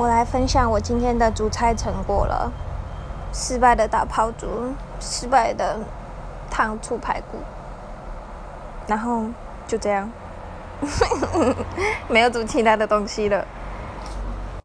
我来分享我今天的煮菜成果了。失败的打泡猪，失败的糖醋排骨，然后就这样，没有煮其他的东西了。